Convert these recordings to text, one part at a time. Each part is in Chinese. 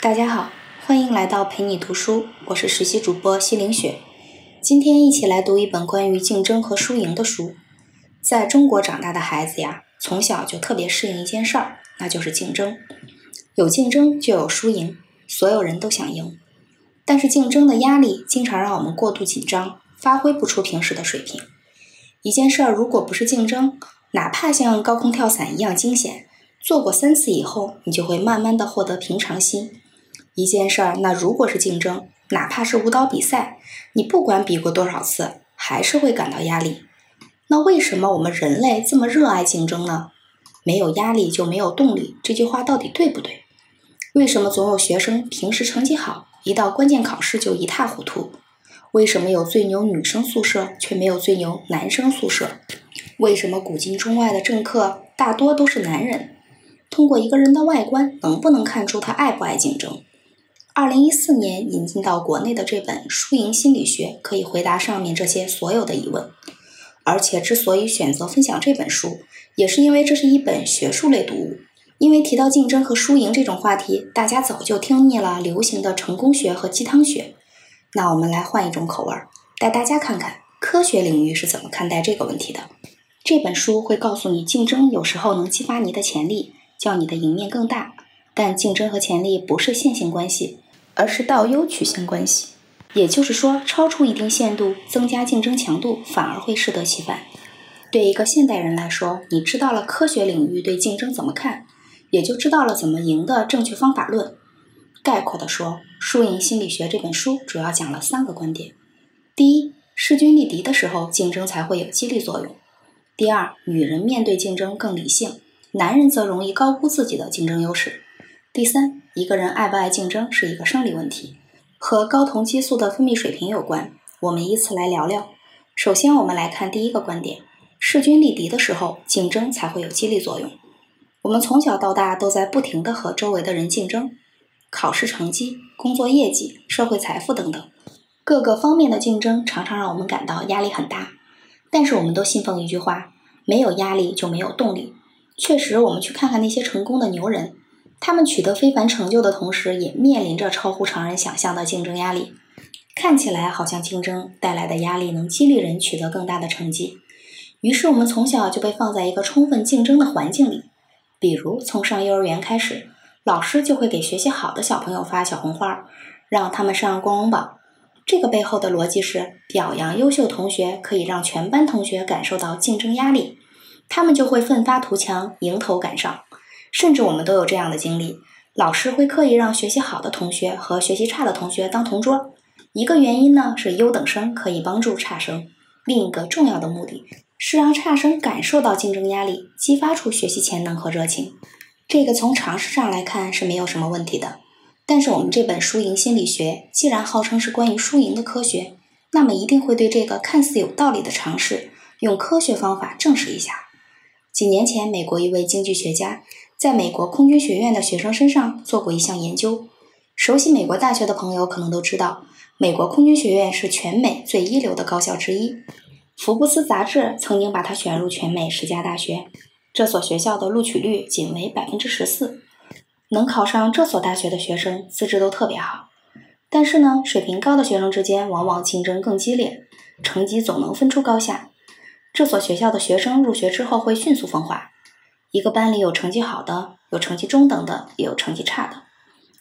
大家好，欢迎来到陪你读书，我是实习主播西凌雪。今天一起来读一本关于竞争和输赢的书。在中国长大的孩子呀，从小就特别适应一件事儿，那就是竞争。有竞争就有输赢，所有人都想赢。但是竞争的压力经常让我们过度紧张，发挥不出平时的水平。一件事儿如果不是竞争，哪怕像高空跳伞一样惊险，做过三次以后，你就会慢慢的获得平常心。一件事儿，那如果是竞争，哪怕是舞蹈比赛，你不管比过多少次，还是会感到压力。那为什么我们人类这么热爱竞争呢？没有压力就没有动力，这句话到底对不对？为什么总有学生平时成绩好，一到关键考试就一塌糊涂？为什么有最牛女生宿舍，却没有最牛男生宿舍？为什么古今中外的政客大多都是男人？通过一个人的外观，能不能看出他爱不爱竞争？二零一四年引进到国内的这本《输赢心理学》可以回答上面这些所有的疑问。而且，之所以选择分享这本书，也是因为这是一本学术类读物。因为提到竞争和输赢这种话题，大家早就听腻了流行的成功学和鸡汤学。那我们来换一种口味儿，带大家看看科学领域是怎么看待这个问题的。这本书会告诉你，竞争有时候能激发你的潜力，叫你的赢面更大。但竞争和潜力不是线性关系。而是倒 U 曲线关系，也就是说，超出一定限度，增加竞争强度反而会适得其反。对一个现代人来说，你知道了科学领域对竞争怎么看，也就知道了怎么赢的正确方法论。概括的说，《输赢心理学》这本书主要讲了三个观点：第一，势均力敌的时候，竞争才会有激励作用；第二，女人面对竞争更理性，男人则容易高估自己的竞争优势。第三，一个人爱不爱竞争是一个生理问题，和睾酮激素的分泌水平有关。我们依次来聊聊。首先，我们来看第一个观点：势均力敌的时候，竞争才会有激励作用。我们从小到大都在不停地和周围的人竞争，考试成绩、工作业绩、社会财富等等，各个方面的竞争常常让我们感到压力很大。但是，我们都信奉一句话：没有压力就没有动力。确实，我们去看看那些成功的牛人。他们取得非凡成就的同时，也面临着超乎常人想象的竞争压力。看起来好像竞争带来的压力能激励人取得更大的成绩，于是我们从小就被放在一个充分竞争的环境里。比如从上幼儿园开始，老师就会给学习好的小朋友发小红花，让他们上光荣榜。这个背后的逻辑是，表扬优秀同学可以让全班同学感受到竞争压力，他们就会奋发图强，迎头赶上。甚至我们都有这样的经历，老师会刻意让学习好的同学和学习差的同学当同桌。一个原因呢是优等生可以帮助差生，另一个重要的目的是让差生感受到竞争压力，激发出学习潜能和热情。这个从常识上来看是没有什么问题的。但是我们这本输赢心理学既然号称是关于输赢的科学，那么一定会对这个看似有道理的常识用科学方法证实一下。几年前，美国一位经济学家。在美国空军学院的学生身上做过一项研究。熟悉美国大学的朋友可能都知道，美国空军学院是全美最一流的高校之一。福布斯杂志曾经把它选入全美十佳大学。这所学校的录取率仅为百分之十四，能考上这所大学的学生资质都特别好。但是呢，水平高的学生之间往往竞争更激烈，成绩总能分出高下。这所学校的学生入学之后会迅速分化。一个班里有成绩好的，有成绩中等的，也有成绩差的。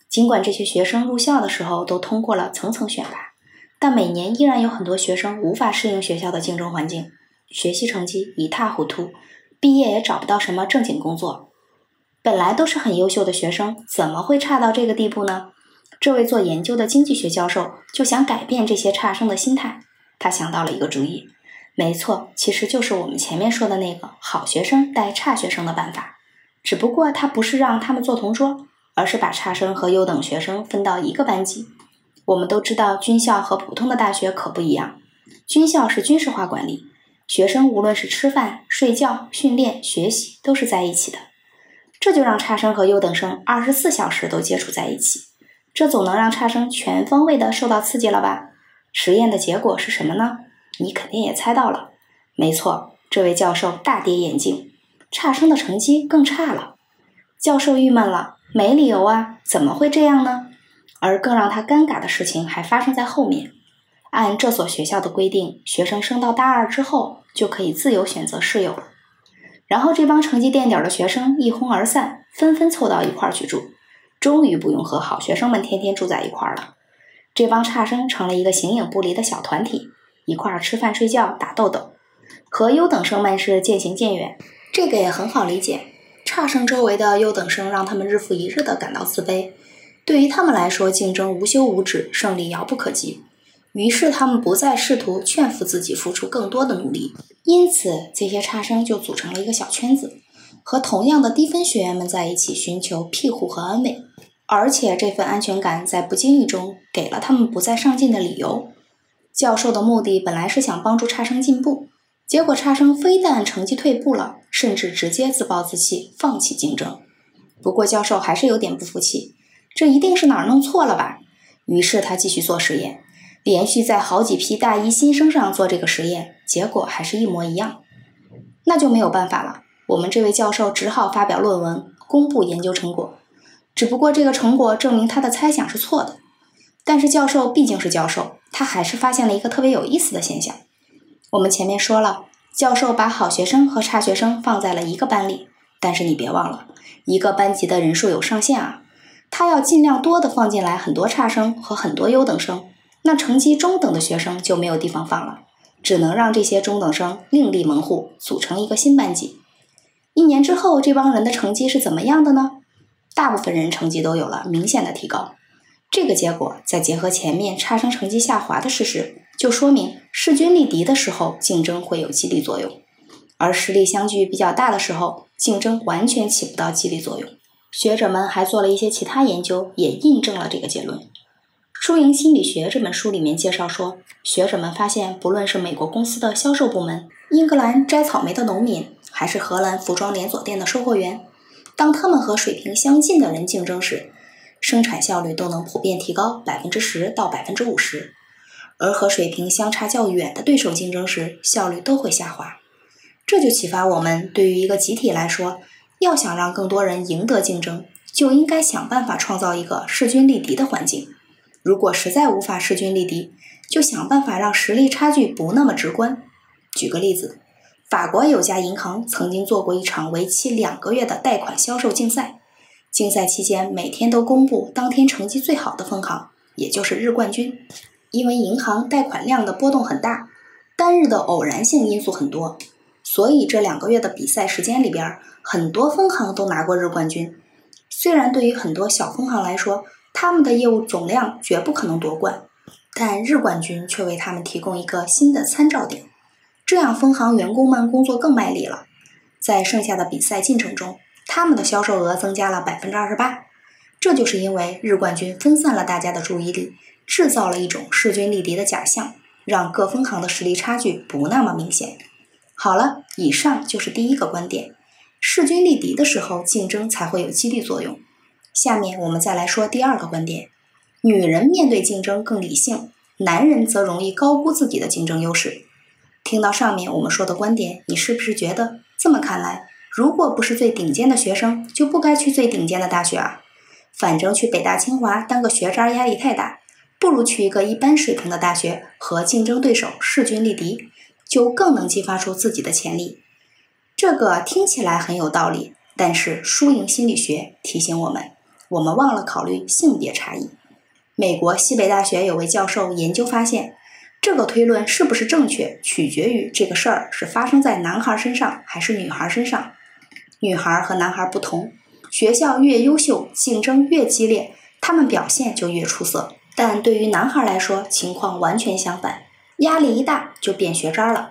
尽管这些学生入校的时候都通过了层层选拔，但每年依然有很多学生无法适应学校的竞争环境，学习成绩一塌糊涂，毕业也找不到什么正经工作。本来都是很优秀的学生，怎么会差到这个地步呢？这位做研究的经济学教授就想改变这些差生的心态，他想到了一个主意。没错，其实就是我们前面说的那个好学生带差学生的办法，只不过他不是让他们做同桌，而是把差生和优等学生分到一个班级。我们都知道，军校和普通的大学可不一样，军校是军事化管理，学生无论是吃饭、睡觉、训练、学习都是在一起的，这就让差生和优等生二十四小时都接触在一起，这总能让差生全方位的受到刺激了吧？实验的结果是什么呢？你肯定也猜到了，没错，这位教授大跌眼镜，差生的成绩更差了。教授郁闷了，没理由啊，怎么会这样呢？而更让他尴尬的事情还发生在后面。按这所学校的规定，学生升到大二之后就可以自由选择室友了。然后这帮成绩垫底的学生一哄而散，纷纷凑到一块儿去住，终于不用和好学生们天天住在一块儿了。这帮差生成了一个形影不离的小团体，一块儿吃饭、睡觉、打豆豆，和优等生们是渐行渐远。这个也很好理解，差生周围的优等生让他们日复一日地感到自卑，对于他们来说，竞争无休无止，胜利遥不可及。于是他们不再试图劝服自己付出更多的努力，因此这些差生就组成了一个小圈子，和同样的低分学员们在一起寻求庇护和安慰，而且这份安全感在不经意中给了他们不再上进的理由。教授的目的本来是想帮助差生进步，结果差生非但成绩退步了，甚至直接自暴自弃，放弃竞争。不过教授还是有点不服气，这一定是哪儿弄错了吧？于是他继续做实验。连续在好几批大一新生上做这个实验，结果还是一模一样，那就没有办法了。我们这位教授只好发表论文，公布研究成果。只不过这个成果证明他的猜想是错的。但是教授毕竟是教授，他还是发现了一个特别有意思的现象。我们前面说了，教授把好学生和差学生放在了一个班里，但是你别忘了，一个班级的人数有上限啊，他要尽量多的放进来很多差生和很多优等生。那成绩中等的学生就没有地方放了，只能让这些中等生另立门户，组成一个新班级。一年之后，这帮人的成绩是怎么样的呢？大部分人成绩都有了明显的提高。这个结果再结合前面差生成绩下滑的事实，就说明势均力敌的时候竞争会有激励作用，而实力相距比较大的时候，竞争完全起不到激励作用。学者们还做了一些其他研究，也印证了这个结论。《输赢心理学》这本书里面介绍说，学者们发现，不论是美国公司的销售部门、英格兰摘草莓的农民，还是荷兰服装连锁店的售货员，当他们和水平相近的人竞争时，生产效率都能普遍提高百分之十到百分之五十；而和水平相差较远的对手竞争时，效率都会下滑。这就启发我们，对于一个集体来说，要想让更多人赢得竞争，就应该想办法创造一个势均力敌的环境。如果实在无法势均力敌，就想办法让实力差距不那么直观。举个例子，法国有家银行曾经做过一场为期两个月的贷款销售竞赛，竞赛期间每天都公布当天成绩最好的分行，也就是日冠军。因为银行贷款量的波动很大，单日的偶然性因素很多，所以这两个月的比赛时间里边，很多分行都拿过日冠军。虽然对于很多小分行来说，他们的业务总量绝不可能夺冠，但日冠军却为他们提供一个新的参照点，这样分行员工们工作更卖力了。在剩下的比赛进程中，他们的销售额增加了百分之二十八。这就是因为日冠军分散了大家的注意力，制造了一种势均力敌的假象，让各分行的实力差距不那么明显。好了，以上就是第一个观点：势均力敌的时候，竞争才会有激励作用。下面我们再来说第二个观点：女人面对竞争更理性，男人则容易高估自己的竞争优势。听到上面我们说的观点，你是不是觉得这么看来，如果不是最顶尖的学生，就不该去最顶尖的大学啊？反正去北大清华当个学渣压力太大，不如去一个一般水平的大学，和竞争对手势均力敌，就更能激发出自己的潜力。这个听起来很有道理，但是输赢心理学提醒我们。我们忘了考虑性别差异。美国西北大学有位教授研究发现，这个推论是不是正确，取决于这个事儿是发生在男孩身上还是女孩身上。女孩和男孩不同，学校越优秀，竞争越激烈，他们表现就越出色。但对于男孩来说，情况完全相反，压力一大就变学渣了。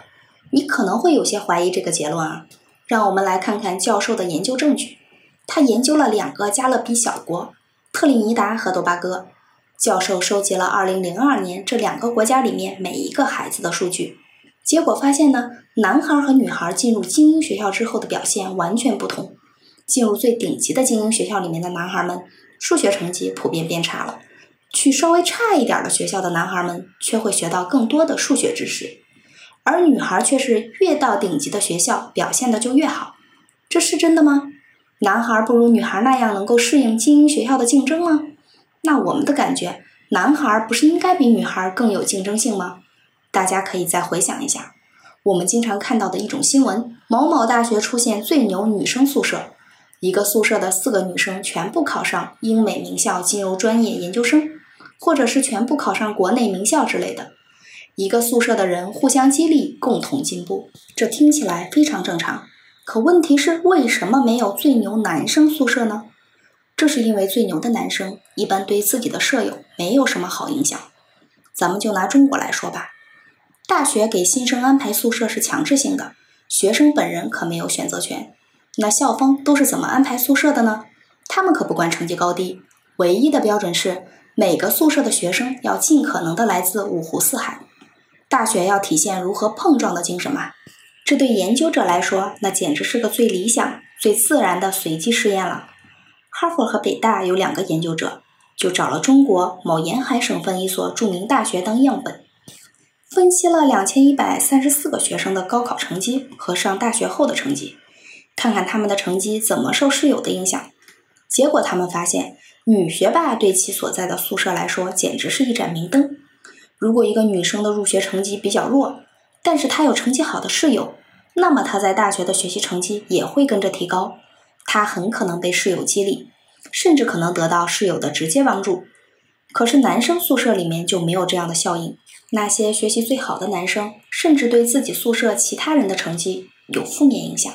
你可能会有些怀疑这个结论啊，让我们来看看教授的研究证据。他研究了两个加勒比小国特立尼达和多巴哥，教授收集了2002年这两个国家里面每一个孩子的数据，结果发现呢，男孩和女孩进入精英学校之后的表现完全不同。进入最顶级的精英学校里面的男孩们，数学成绩普遍变差了；去稍微差一点的学校的男孩们，却会学到更多的数学知识，而女孩却是越到顶级的学校表现的就越好。这是真的吗？男孩不如女孩那样能够适应精英学校的竞争吗？那我们的感觉，男孩不是应该比女孩更有竞争性吗？大家可以再回想一下，我们经常看到的一种新闻：某某大学出现最牛女生宿舍，一个宿舍的四个女生全部考上英美名校金融专业研究生，或者是全部考上国内名校之类的。一个宿舍的人互相激励，共同进步，这听起来非常正常。可问题是，为什么没有最牛男生宿舍呢？这是因为最牛的男生一般对自己的舍友没有什么好影响。咱们就拿中国来说吧，大学给新生安排宿舍是强制性的，学生本人可没有选择权。那校方都是怎么安排宿舍的呢？他们可不管成绩高低，唯一的标准是每个宿舍的学生要尽可能的来自五湖四海。大学要体现如何碰撞的精神嘛？这对研究者来说，那简直是个最理想、最自然的随机试验了。哈佛和北大有两个研究者，就找了中国某沿海省份一所著名大学当样本，分析了两千一百三十四个学生的高考成绩和上大学后的成绩，看看他们的成绩怎么受室友的影响。结果他们发现，女学霸对其所在的宿舍来说，简直是一盏明灯。如果一个女生的入学成绩比较弱，但是她有成绩好的室友，那么她在大学的学习成绩也会跟着提高。她很可能被室友激励，甚至可能得到室友的直接帮助。可是男生宿舍里面就没有这样的效应。那些学习最好的男生，甚至对自己宿舍其他人的成绩有负面影响。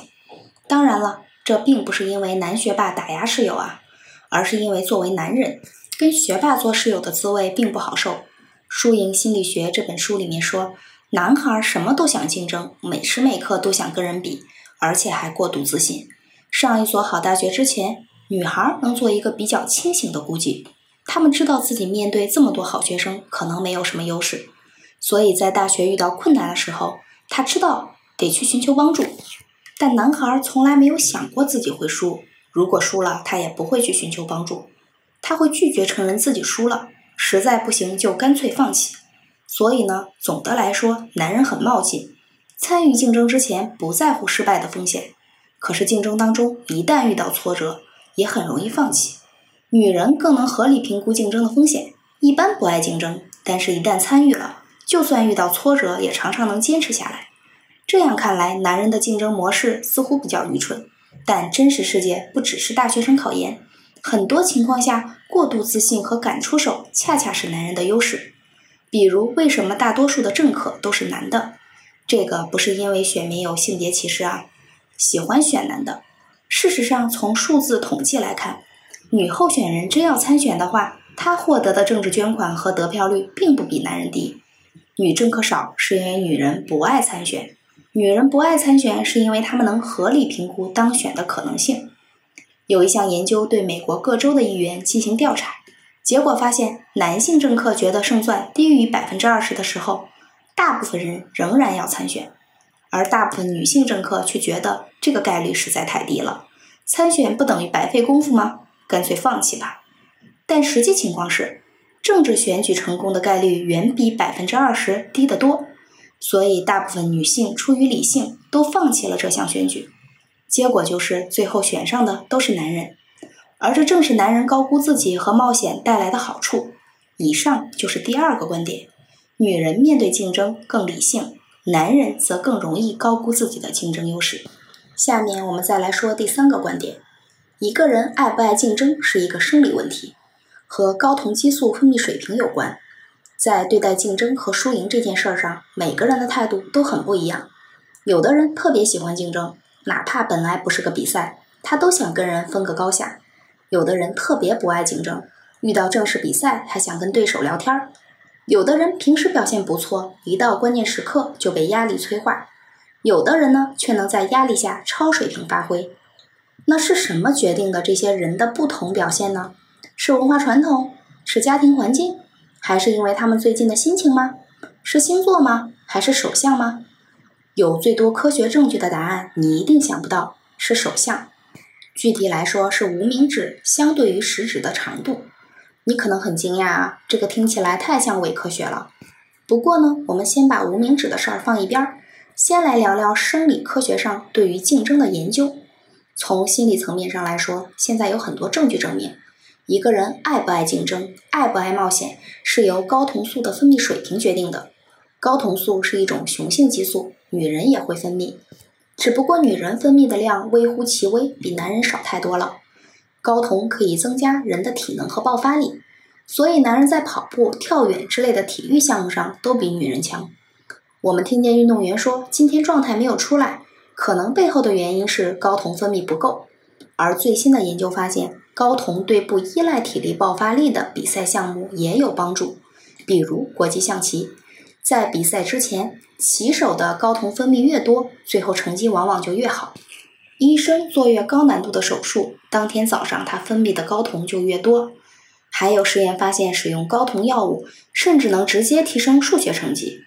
当然了，这并不是因为男学霸打压室友啊，而是因为作为男人，跟学霸做室友的滋味并不好受。《输赢心理学》这本书里面说，男孩什么都想竞争，每时每刻都想跟人比，而且还过度自信。上一所好大学之前，女孩能做一个比较清醒的估计，他们知道自己面对这么多好学生，可能没有什么优势，所以在大学遇到困难的时候，他知道得去寻求帮助。但男孩从来没有想过自己会输，如果输了，他也不会去寻求帮助，他会拒绝承认自己输了。实在不行就干脆放弃。所以呢，总的来说，男人很冒进，参与竞争之前不在乎失败的风险。可是竞争当中一旦遇到挫折，也很容易放弃。女人更能合理评估竞争的风险，一般不爱竞争，但是一旦参与了，就算遇到挫折，也常常能坚持下来。这样看来，男人的竞争模式似乎比较愚蠢。但真实世界不只是大学生考研。很多情况下，过度自信和敢出手，恰恰是男人的优势。比如，为什么大多数的政客都是男的？这个不是因为选民有性别歧视啊，喜欢选男的。事实上，从数字统计来看，女候选人真要参选的话，她获得的政治捐款和得票率并不比男人低。女政客少，是因为女人不爱参选。女人不爱参选，是因为她们能合理评估当选的可能性。有一项研究对美国各州的议员进行调查，结果发现，男性政客觉得胜算低于百分之二十的时候，大部分人仍然要参选；而大部分女性政客却觉得这个概率实在太低了，参选不等于白费功夫吗？干脆放弃吧。但实际情况是，政治选举成功的概率远比百分之二十低得多，所以大部分女性出于理性都放弃了这项选举。结果就是最后选上的都是男人，而这正是男人高估自己和冒险带来的好处。以上就是第二个观点：女人面对竞争更理性，男人则更容易高估自己的竞争优势。下面我们再来说第三个观点：一个人爱不爱竞争是一个生理问题，和睾酮激素分泌水平有关。在对待竞争和输赢这件事儿上，每个人的态度都很不一样。有的人特别喜欢竞争。哪怕本来不是个比赛，他都想跟人分个高下。有的人特别不爱竞争，遇到正式比赛还想跟对手聊天儿。有的人平时表现不错，一到关键时刻就被压力催化。有的人呢，却能在压力下超水平发挥。那是什么决定的这些人的不同表现呢？是文化传统？是家庭环境？还是因为他们最近的心情吗？是星座吗？还是手相吗？有最多科学证据的答案，你一定想不到是手相。具体来说，是无名指相对于食指的长度。你可能很惊讶啊，这个听起来太像伪科学了。不过呢，我们先把无名指的事儿放一边儿，先来聊聊生理科学上对于竞争的研究。从心理层面上来说，现在有很多证据证明，一个人爱不爱竞争、爱不爱冒险，是由睾酮素的分泌水平决定的。睾酮素是一种雄性激素，女人也会分泌，只不过女人分泌的量微乎其微，比男人少太多了。睾酮可以增加人的体能和爆发力，所以男人在跑步、跳远之类的体育项目上都比女人强。我们听见运动员说今天状态没有出来，可能背后的原因是睾酮分泌不够。而最新的研究发现，睾酮对不依赖体力爆发力的比赛项目也有帮助，比如国际象棋，在比赛之前，棋手的睾酮分泌越多，最后成绩往往就越好。医生做越高难度的手术，当天早上他分泌的睾酮就越多。还有实验发现，使用睾酮药物甚至能直接提升数学成绩。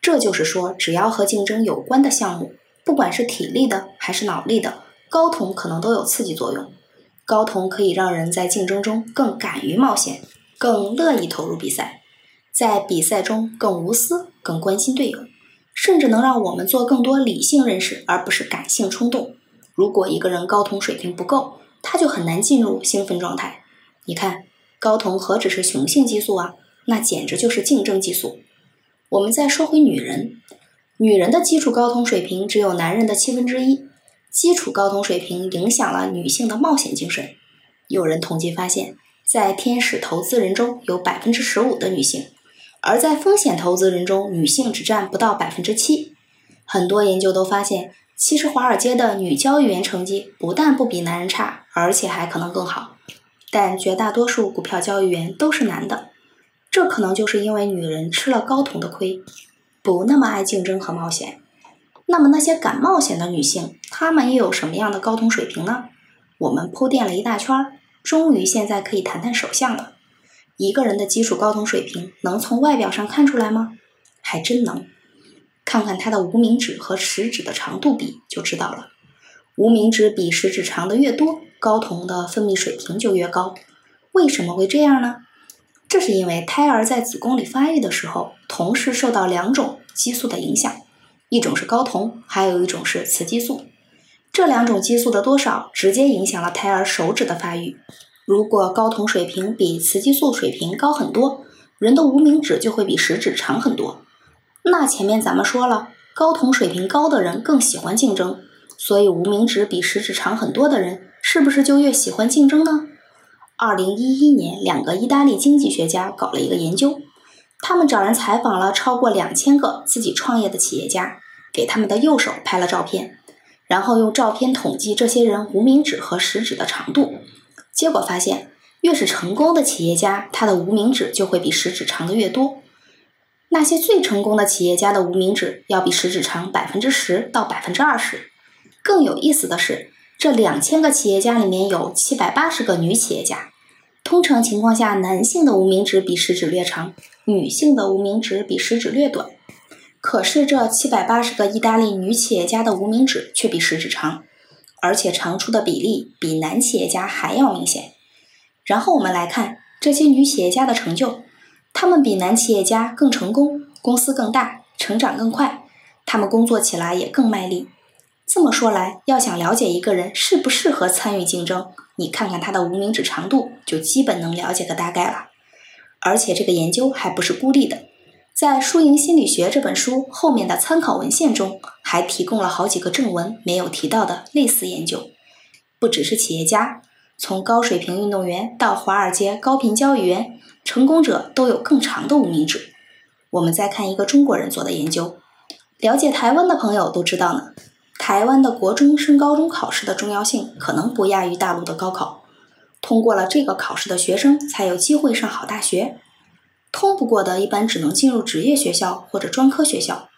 这就是说，只要和竞争有关的项目，不管是体力的还是脑力的，睾酮可能都有刺激作用。睾酮可以让人在竞争中更敢于冒险，更乐意投入比赛，在比赛中更无私、更关心队友，甚至能让我们做更多理性认识，而不是感性冲动。如果一个人睾酮水平不够，他就很难进入兴奋状态。你看，睾酮何止是雄性激素啊，那简直就是竞争激素。我们再说回女人，女人的基础睾酮水平只有男人的七分之一。基础睾酮水平影响了女性的冒险精神。有人统计发现，在天使投资人中有百分之十五的女性，而在风险投资人中，女性只占不到百分之七。很多研究都发现。其实，华尔街的女交易员成绩不但不比男人差，而且还可能更好。但绝大多数股票交易员都是男的，这可能就是因为女人吃了睾酮的亏，不那么爱竞争和冒险。那么，那些敢冒险的女性，她们又有什么样的睾酮水平呢？我们铺垫了一大圈，终于现在可以谈谈手相了。一个人的基础睾酮水平能从外表上看出来吗？还真能。看看他的无名指和食指的长度比就知道了。无名指比食指长的越多，睾酮的分泌水平就越高。为什么会这样呢？这是因为胎儿在子宫里发育的时候，同时受到两种激素的影响，一种是睾酮，还有一种是雌激素。这两种激素的多少直接影响了胎儿手指的发育。如果睾酮水平比雌激素水平高很多，人的无名指就会比食指长很多。那前面咱们说了，睾酮水平高的人更喜欢竞争，所以无名指比食指长很多的人，是不是就越喜欢竞争呢？二零一一年，两个意大利经济学家搞了一个研究，他们找人采访了超过两千个自己创业的企业家，给他们的右手拍了照片，然后用照片统计这些人无名指和食指的长度，结果发现，越是成功的企业家，他的无名指就会比食指长的越多。那些最成功的企业家的无名指要比食指长百分之十到百分之二十。更有意思的是，这两千个企业家里面有七百八十个女企业家。通常情况下，男性的无名指比食指略长，女性的无名指比食指略短。可是这七百八十个意大利女企业家的无名指却比食指长，而且长出的比例比男企业家还要明显。然后我们来看这些女企业家的成就。她们比男企业家更成功，公司更大，成长更快，她们工作起来也更卖力。这么说来，要想了解一个人适不适合参与竞争，你看看他的无名指长度，就基本能了解个大概了。而且这个研究还不是孤立的，在《输赢心理学》这本书后面的参考文献中，还提供了好几个正文没有提到的类似研究。不只是企业家，从高水平运动员到华尔街高频交易员。成功者都有更长的无名指。我们再看一个中国人做的研究，了解台湾的朋友都知道呢。台湾的国中升高中考试的重要性可能不亚于大陆的高考。通过了这个考试的学生才有机会上好大学，通不过的一般只能进入职业学校或者专科学校。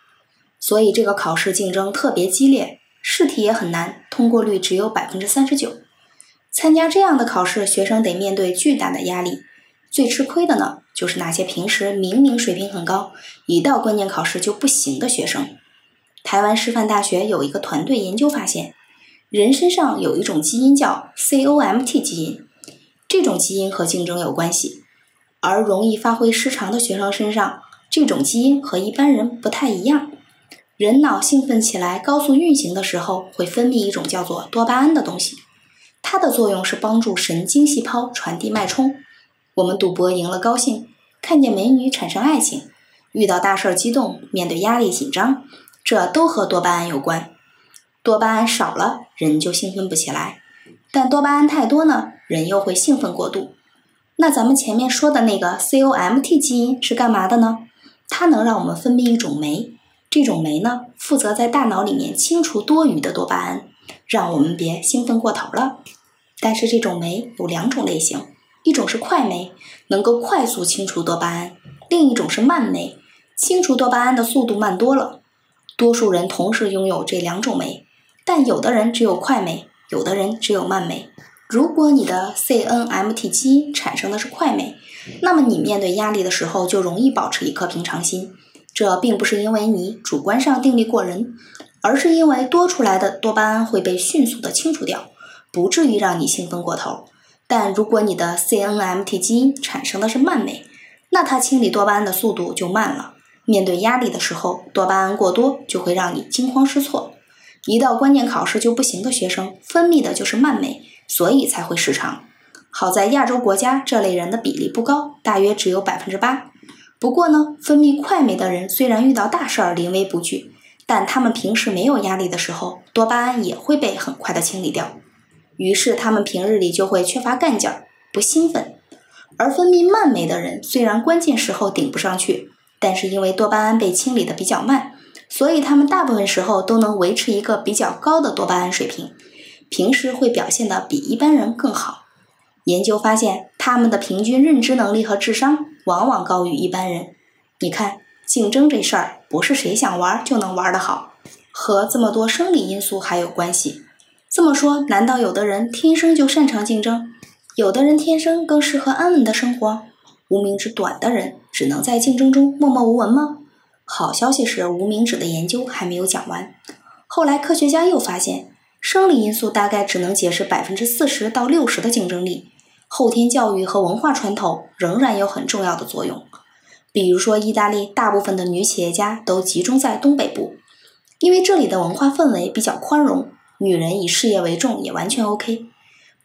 所以这个考试竞争特别激烈，试题也很难，通过率只有百分之三十九。参加这样的考试，学生得面对巨大的压力。最吃亏的呢，就是那些平时明明水平很高，一到关键考试就不行的学生。台湾师范大学有一个团队研究发现，人身上有一种基因叫 COMT 基因，这种基因和竞争有关系。而容易发挥失常的学生身上，这种基因和一般人不太一样。人脑兴奋起来、高速运行的时候，会分泌一种叫做多巴胺的东西。它的作用是帮助神经细胞传递脉冲。我们赌博赢了高兴，看见美女产生爱情，遇到大事激动，面对压力紧张，这都和多巴胺有关。多巴胺少了，人就兴奋不起来；但多巴胺太多呢，人又会兴奋过度。那咱们前面说的那个 COMT 基因是干嘛的呢？它能让我们分泌一种酶，这种酶呢，负责在大脑里面清除多余的多巴胺，让我们别兴奋过头了。但是这种酶有两种类型，一种是快酶，能够快速清除多巴胺；另一种是慢酶，清除多巴胺的速度慢多了。多数人同时拥有这两种酶，但有的人只有快酶，有的人只有慢酶。如果你的 CNMT 基因产生的是快酶，那么你面对压力的时候就容易保持一颗平常心。这并不是因为你主观上定力过人，而是因为多出来的多巴胺会被迅速的清除掉，不至于让你兴奋过头。但如果你的 CNMT 基因产生的是慢酶，那它清理多巴胺的速度就慢了。面对压力的时候，多巴胺过多就会让你惊慌失措。一到关键考试就不行的学生，分泌的就是慢酶。所以才会失常。好在亚洲国家这类人的比例不高，大约只有百分之八。不过呢，分泌快酶的人虽然遇到大事儿临危不惧，但他们平时没有压力的时候，多巴胺也会被很快的清理掉。于是他们平日里就会缺乏干劲儿，不兴奋。而分泌慢酶的人虽然关键时候顶不上去，但是因为多巴胺被清理的比较慢，所以他们大部分时候都能维持一个比较高的多巴胺水平。平时会表现的比一般人更好。研究发现，他们的平均认知能力和智商往往高于一般人。你看，竞争这事儿不是谁想玩就能玩得好，和这么多生理因素还有关系。这么说，难道有的人天生就擅长竞争，有的人天生更适合安稳的生活？无名指短的人只能在竞争中默默无闻吗？好消息是，无名指的研究还没有讲完。后来科学家又发现。生理因素大概只能解释百分之四十到六十的竞争力，后天教育和文化传统仍然有很重要的作用。比如说，意大利大部分的女企业家都集中在东北部，因为这里的文化氛围比较宽容，女人以事业为重也完全 OK。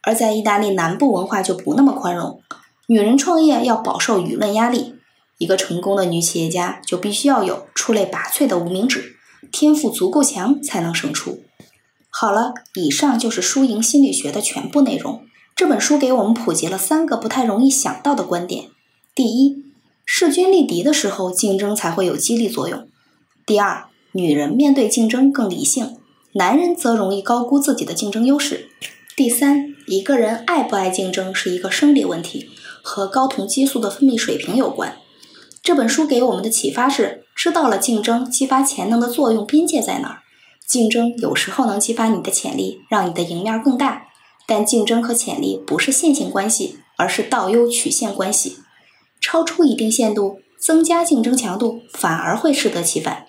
而在意大利南部，文化就不那么宽容，女人创业要饱受舆论压力。一个成功的女企业家就必须要有出类拔萃的无名指，天赋足够强才能胜出。好了，以上就是输赢心理学的全部内容。这本书给我们普及了三个不太容易想到的观点：第一，势均力敌的时候，竞争才会有激励作用；第二，女人面对竞争更理性，男人则容易高估自己的竞争优势；第三，一个人爱不爱竞争是一个生理问题，和睾酮激素的分泌水平有关。这本书给我们的启发是：知道了竞争激发潜能的作用边界在哪儿。竞争有时候能激发你的潜力，让你的赢面更大，但竞争和潜力不是线性关系，而是倒 U 曲线关系。超出一定限度，增加竞争强度，反而会适得其反。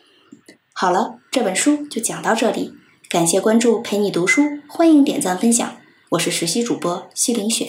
好了，这本书就讲到这里，感谢关注，陪你读书，欢迎点赞分享。我是实习主播西林雪。